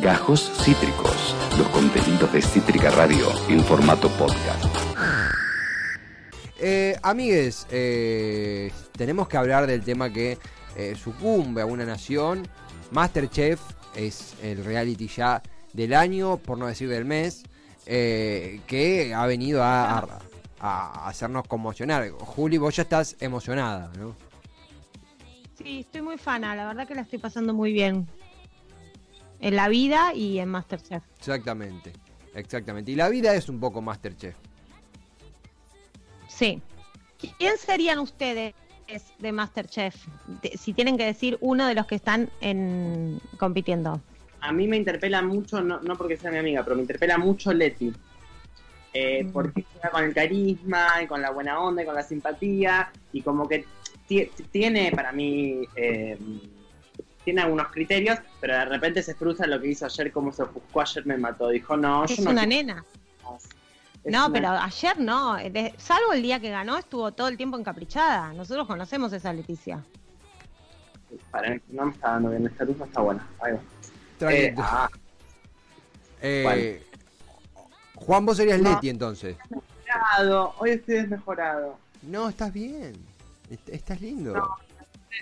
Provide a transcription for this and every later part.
Gajos Cítricos, los contenidos de Cítrica Radio en formato podcast. Eh, amigues, eh, tenemos que hablar del tema que eh, sucumbe a una nación. Masterchef es el reality ya del año, por no decir del mes, eh, que ha venido a, a- a hacernos conmocionar. Juli, vos ya estás emocionada, ¿no? Sí, estoy muy fana, la verdad que la estoy pasando muy bien. En la vida y en Masterchef. Exactamente, exactamente. Y la vida es un poco Masterchef. Sí. ¿Quién serían ustedes de Masterchef? De- si tienen que decir uno de los que están en compitiendo. A mí me interpela mucho, no, no porque sea mi amiga, pero me interpela mucho Leti. Eh, Mm. Porque juega con el carisma y con la buena onda y con la simpatía y como que ti- tiene para mí eh, tiene algunos criterios, pero de repente se frustra lo que hizo ayer, como se ofuscó ayer me mató. Dijo, no, Es yo no una nena. más. Es No, una- pero ayer no. De- salvo el día que ganó, estuvo todo el tiempo encaprichada. Nosotros conocemos esa Leticia. Para, no me está dando bien, esta luz no está buena. Ahí va. Eh, ah, Eh, bueno. Juan, vos serías No. Leti entonces. mejorado, hoy estoy desmejorado. No, estás bien. Est- Estás lindo. No.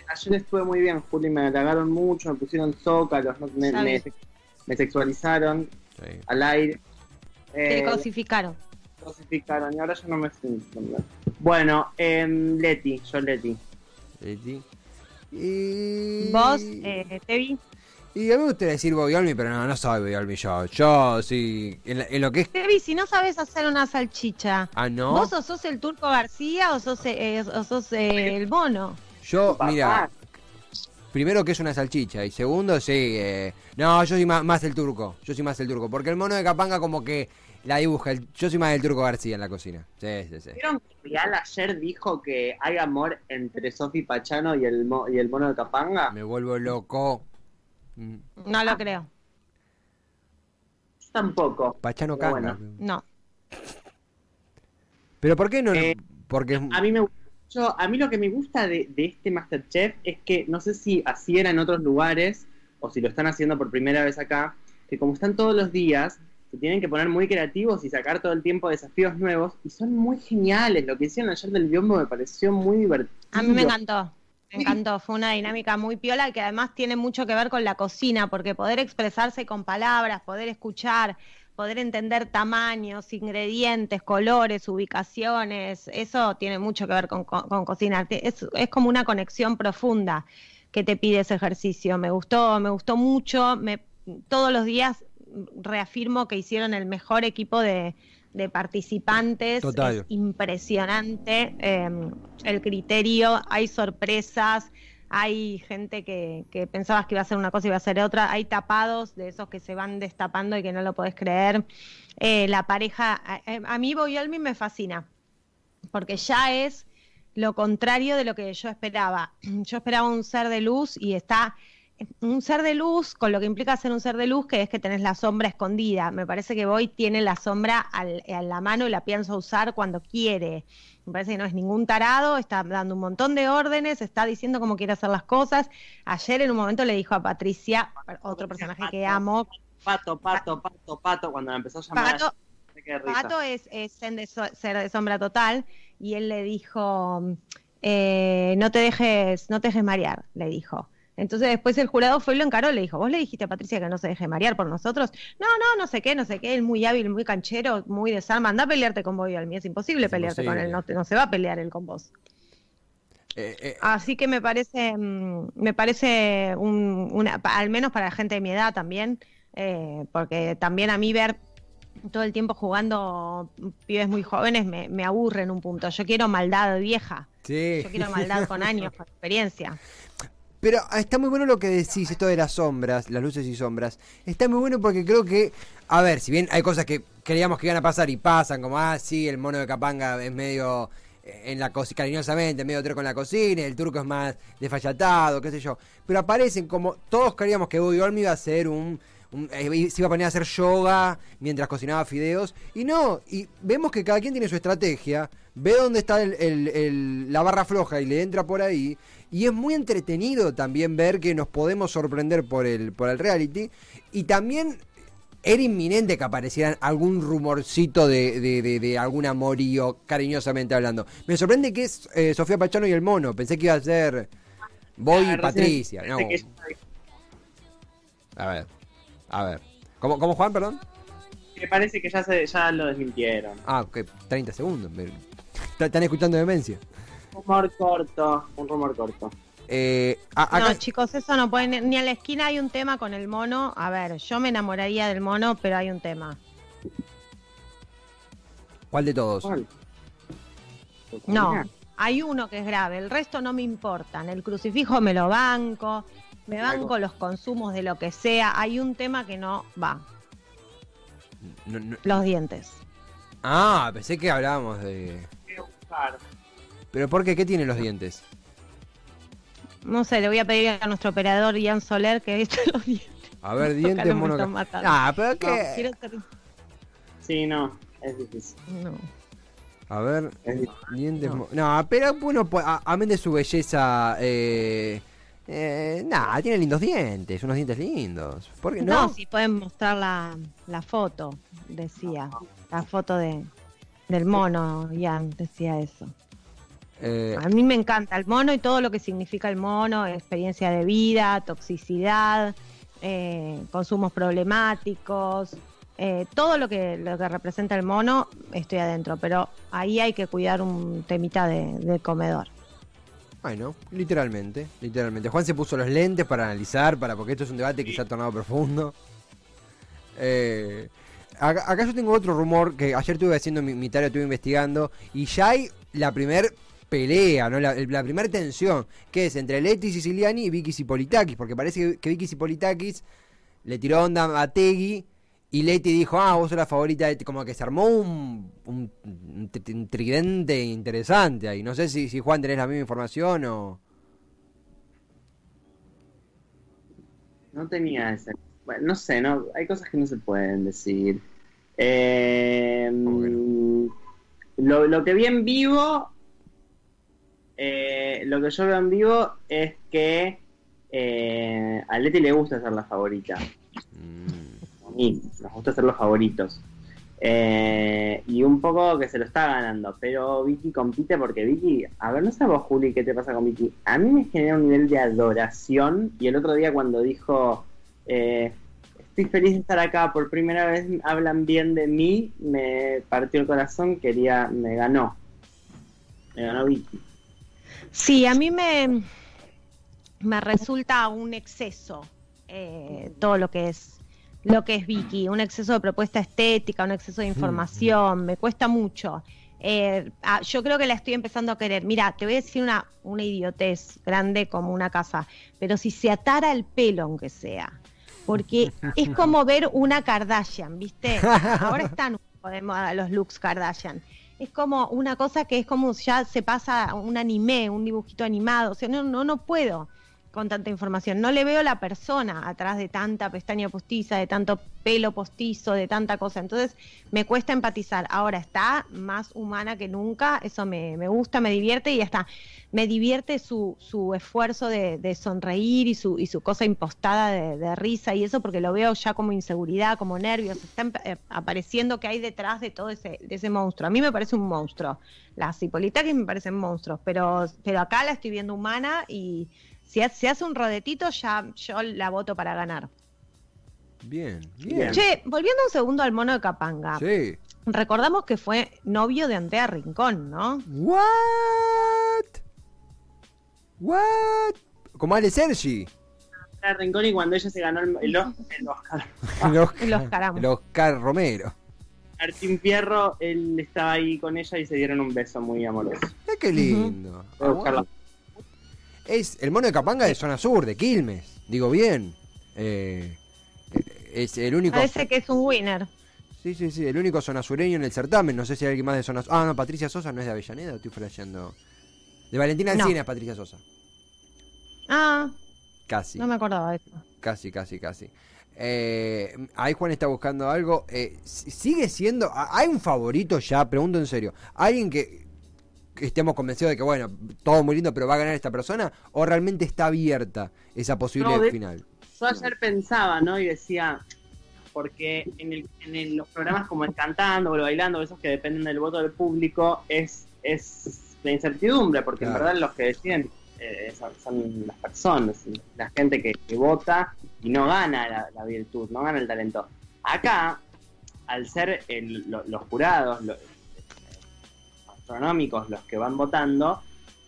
Ayer estuve muy bien, Juli, me halagaron mucho, me pusieron zócalos, no- me, sexualizaron Sí. al aire. Te Eh, cosificaron. cosificaron y ahora yo no me siento. Bueno, em, Leti, yo Leti. Leti. Y... Vos, eh, Tevi. Y a mí me gustaría decir Bobby Olmi, pero no, no soy Bobby Olmi yo. Yo sí, en, la- en lo que es... Tevi, si no sabes hacer una salchicha, Ah, ¿no? ¿vos o sos el Turco García o sos, eh, o sos eh, el mono? Yo, Papá. mira, primero que es una salchicha y segundo, sí, eh, no, yo soy más, más el turco, yo soy más el turco, porque el mono de Capanga como que la dibuja, el- yo soy más el turco García en la cocina. Sí, sí, sí. ¿Vieron que Real ayer dijo que hay amor entre Sofi Pachano y el, mo- y el mono de Capanga? Me vuelvo loco. Mm, No lo creo. Yo tampoco. Pachano Pero Canga. bueno. No. Pero ¿por qué no? Eh, porque es- A mí me yo, a mí lo que me gusta de, de este Masterchef es que no sé si así era en otros lugares o si lo están haciendo por primera vez acá, que como están todos los días, se tienen que poner muy creativos y sacar todo el tiempo desafíos nuevos y son muy geniales. Lo que hicieron ayer del biombo me pareció muy divertido. A mí me encantó. Me encantó. Fue una dinámica muy piola que además tiene mucho que ver con la cocina, porque poder expresarse con palabras, poder escuchar, poder entender tamaños, ingredientes, colores, ubicaciones, eso tiene mucho que ver con, con- con cocina. Es, es como una conexión profunda que te pide ese ejercicio. Me gustó, me gustó mucho. Me, todos los días reafirmo que hicieron el mejor equipo de, de participantes. Total. Es impresionante eh, el criterio, hay sorpresas, hay gente que, que pensabas que iba a ser una cosa y iba a ser otra, hay tapados de esos que se van destapando y que no lo podés creer. Eh, la pareja, a, a mí Boyolmi me fascina, porque ya es lo contrario de lo que yo esperaba. Yo esperaba un ser de luz y está un ser de luz, con lo que implica ser un ser de luz, que es que tenés la sombra escondida. Me parece que Boy tiene la sombra al- a la mano y la piensa usar cuando quiere. Me parece que no es ningún tarado, está dando un montón de órdenes, está diciendo cómo quiere hacer las cosas. Ayer en un momento le dijo a Patricia, otro personaje que amo, Pato, pato, pato, pato, cuando la empezó a llamar. Pato, es, es ser de so- ser de sombra total y él le dijo, eh, no te dejes, no te dejes marear, le dijo. Entonces después el jurado fue y lo encaró, le dijo, vos le dijiste a Patricia que no se deje marear por nosotros. No, no, no sé qué, no sé qué, él muy hábil, muy canchero, muy desarma, anda a pelearte con Bobby Almi, es imposible Es pelearte con él, no, te- no se va a pelear él con vos. eh, eh, Así que me parece, mm, me parece un, una, al menos para la gente de mi edad también, eh, porque también a mí ver todo el tiempo jugando pibes muy jóvenes me, me aburre en un punto. Yo quiero maldad vieja, sí. yo quiero maldad con años, con experiencia. Pero ah, está muy bueno lo que decís, esto de las sombras, las luces y sombras. Está muy bueno porque creo que, a ver, si bien hay cosas que creíamos que iban a pasar y pasan, como, ah, sí, el mono de Capanga es medio eh, en la cocina, cariñosamente, medio treco en la cocina, el turco es más desfachatado, qué sé yo. Pero aparecen como, todos creíamos que Bobby Olmi iba a ser un, un- eh, se iba a poner a hacer yoga mientras cocinaba fideos. Y no, y vemos que cada quien tiene su estrategia, ve dónde está el- el- el- la barra floja y le entra por ahí. Y es muy entretenido también ver que nos podemos sorprender por el, por el reality. Y también era inminente que apareciera algún rumorcito de, de, de- de algún amorío, cariñosamente hablando. Me sorprende que es eh, Sofía Pachano y el mono. Pensé que iba a ser Boy y Patricia. No. A ver, a ver. ¿Cómo, cómo Juan, perdón? Me parece que ya, se, ya lo desmintieron. Ah, ok, 30 segundos. Están escuchando demencia. Rumor corto, un rumor corto. Eh, a- acá- No, chicos, eso no pueden. Ni a la esquina hay un tema con el mono. A ver, yo me enamoraría del mono, pero hay un tema. ¿Cuál de todos? ¿Cuál? No, hay uno que es grave. El resto no me importan. El crucifijo me lo banco. Me banco los consumos de lo que sea. Hay un tema que no va. No, no- Los dientes. Ah, pensé que hablábamos de... Quiero. ¿Pero por qué? ¿Qué tienen los dientes? No sé, le voy a pedir a nuestro operador Ian Soler que viste los dientes. A ver, dientes no mono... Ah, pero No, qué... quiero ser- Sí, no, es difícil. no. A ver, dientes... No. mo- No, pero bueno, a- amén de su belleza... Eh... Eh, nada, tiene lindos dientes, unos dientes lindos. ¿Por qué No, no? si pueden mostrar la, la foto, decía. La foto de, del mono, Ian, decía eso. Eh, A mí me encanta el mono y todo lo que significa el mono, experiencia de vida, toxicidad, eh, consumos problemáticos, eh, todo lo que, lo que representa el mono, estoy adentro, pero ahí hay que cuidar un temita de, comedor. Bueno, literalmente, literalmente. Juan se puso los lentes para analizar, para porque esto es un debate que se ha tornado profundo. Eh, acá, acá yo tengo otro rumor que ayer estuve haciendo mi, mi tarea, estuve investigando, y ya hay la primer pelea, ¿no? La, la primera tensión, que es entre Leti Siciliani y Vicky Sipolitakis, porque parece que, que Vicky Sipolitakis le tiró onda a Tegui y Leti dijo, ah, vos sos la favorita, de... como que se armó un, un, un tri- un tridente interesante ahí. No sé si, si Juan tenés la misma información o... No tenía esa. Bueno, no sé, no, hay cosas que no se pueden decir. Eh, ¿Cómo que lo, lo que vi en vivo, eh, lo que yo veo en vivo es que eh, a Leti le gusta ser la favorita. Mm, Mí nos gusta ser los favoritos. Eh, y un poco que se lo está ganando, pero Vicky compite porque Vicky, a ver, no sé vos, Juli, qué te pasa con Vicky. A mí me genera un nivel de adoración. Y el otro día, cuando dijo, eh, estoy feliz de estar acá, por primera vez hablan bien de mí, me partió el corazón, quería, me ganó. Me ganó Vicky. Sí, a mí me, me resulta un exceso eh, todo lo que es lo que es Vicky, un exceso de propuesta estética, un exceso de información, me cuesta mucho. Eh, ah, yo creo que la estoy empezando a querer. Mira, te voy a decir una, una idiotez grande como una casa, pero si se atara el pelo, aunque sea, porque es como ver una Kardashian, ¿viste? Ahora están los looks Kardashian. Es como una cosa que es como ya se pasa a un anime, un dibujito animado. O sea, no, no, no puedo con tanta información. No le veo la persona atrás de tanta pestaña postiza, de tanto pelo postizo, de tanta cosa. Entonces me cuesta empatizar. Ahora está más humana que nunca. Eso me, me gusta, me divierte y ya está. Me divierte su, su esfuerzo de, sonreír y su, y su cosa impostada de, risa y eso porque lo veo ya como inseguridad, como nervios. Está empe- eh, apareciendo que hay detrás de todo ese, de ese monstruo. A mí me parece un monstruo. Las Hipolitakis me parecen monstruos, pero, pero acá la estoy viendo humana y si ha- hace un rodetito, ya yo la voto para ganar. Bien, bien. Che, volviendo un segundo al mono de Capanga. Sí. Recordamos que fue novio de Andrea Rincón, ¿no? What? What? Como Ale Sergi. Era Rincón y cuando ella se ganó el, el Oscar, el Oscar, El Oscar, el Romero. Martín Fierro, él estaba ahí con ella y se dieron un beso muy amoroso. Qué lindo. Voy a buscarla. Es el mono de Capanga de zona sur, de Quilmes. Digo bien. Eh, es el único. Parece que es un winner. Sí, sí, sí, el único zona sureño en el certamen. No sé si hay alguien más de zona Ah, no, Patricia Sosa no es de Avellaneda, estoy flasheando. De Valentina No. Alcina es Patricia Sosa. Ah, Casi, no me acordaba de eso. casi, casi, casi. Eh, ahí Juan está buscando algo. Eh, si- ¿Sigue siendo? ¿Hay un favorito ya? Pregunto en serio. ¿Alguien que estemos convencidos de que, bueno, todo muy lindo, pero va a ganar esta persona? ¿O realmente está abierta esa posible No, de- final? Yo ayer pensaba, ¿no? Y decía, porque en, el- en el- los programas como el cantando o el bailando, esos que dependen del voto del público, es, es la incertidumbre, porque Claro. en verdad los que deciden eh, son, son las personas, la gente que, que vota y no gana la, la virtud, no gana el talento. Acá, al ser el- lo- los jurados, los astronómicos los que van votando,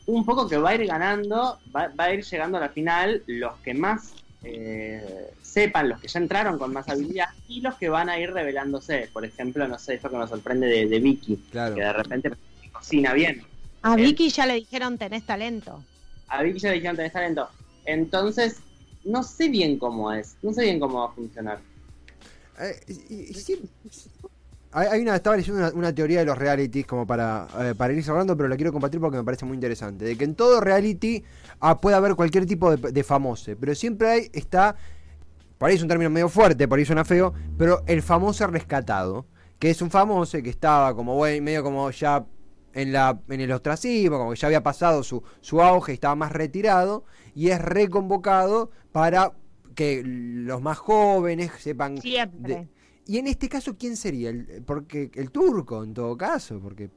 un poco que va a ir ganando, va, va a ir llegando a la final los que más eh, sepan, los que ya entraron con más habilidad y los que van a ir revelándose. Por ejemplo, no sé, esto que nos sorprende de, de Vicky, Claro. que de repente cocina bien. A Bien. Vicky ya le dijeron tenés talento. A Vicky ya le dijeron tenés talento. Entonces, no sé bien cómo es, no sé bien cómo va a funcionar. Eh, y- y- sí, hay, una, estaba leyendo una, teoría de los realities como para, eh, para ir cerrando, pero la quiero compartir porque me parece muy interesante. De que en todo reality ah, puede haber cualquier tipo de, de famoso, pero siempre hay, está, por ahí es un término medio fuerte, por ahí suena feo, pero el famoso rescatado, que es un famoso que estaba como buen, medio como ya en, la, en el ostracismo, como que ya había pasado su, su auge, estaba más retirado, y es reconvocado para que los más jóvenes sepan Siempre. Y en este caso, ¿quién sería? El, porque el turco, en todo caso, porque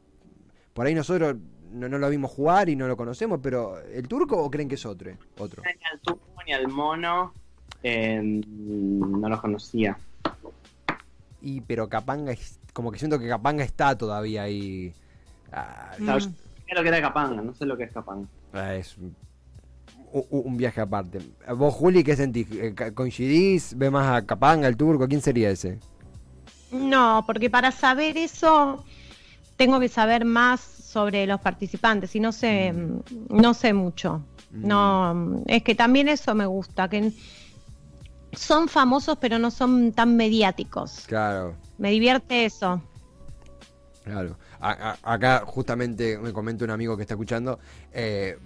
por ahí nosotros no, no lo vimos jugar y no lo conocemos, pero ¿el turco o creen que es otro? otro? Ni al tubo ni al mono, eh, no los conocía. Y pero Capanga, como que siento que Capanga está todavía ahí. Ah, yo sé lo que era Capanga, no sé lo que es Capanga. ah, es un, viaje aparte. ¿Vos, Juli, qué sentís? Eh, ¿Coincidís? ¿Ve más a Capanga, el turco? ¿Quién sería ese? No, porque para saber eso tengo que saber más sobre los participantes y no sé, no sé mucho. Mm. No, es que también eso me gusta, que son famosos pero no son tan mediáticos. Claro. Me divierte eso. Claro. A- a- acá justamente me comenta un amigo que está escuchando. eh,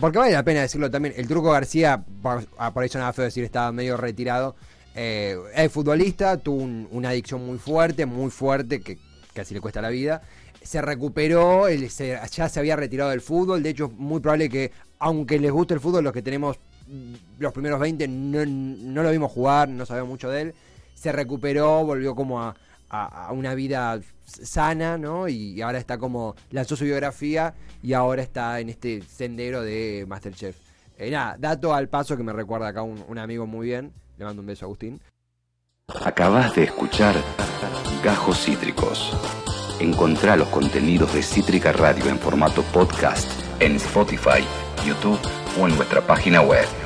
porque vale la pena decirlo también. El Turco García, por, ah, por ahí sonaba feo decir, estaba medio retirado. Eh, es futbolista, tuvo un- una adicción muy fuerte, muy fuerte, que casi le cuesta la vida. Se recuperó, él se- ya se había retirado del fútbol. De hecho, es muy probable que, aunque les guste el fútbol, los que tenemos mm, los primeros 20 no, no lo vimos jugar, no sabemos mucho de él. Se recuperó, volvió como a, a- una vida sana, ¿no? Y ahora está como, lanzó su biografía y ahora está en este sendero de Masterchef. Eh, nada, dato al paso que me recuerda acá un, un amigo muy bien. Le mando un beso a Agustín. Acabas de escuchar Gajos Cítricos. Encontrá los contenidos de Cítrica Radio en formato podcast en Spotify, YouTube o en nuestra página web.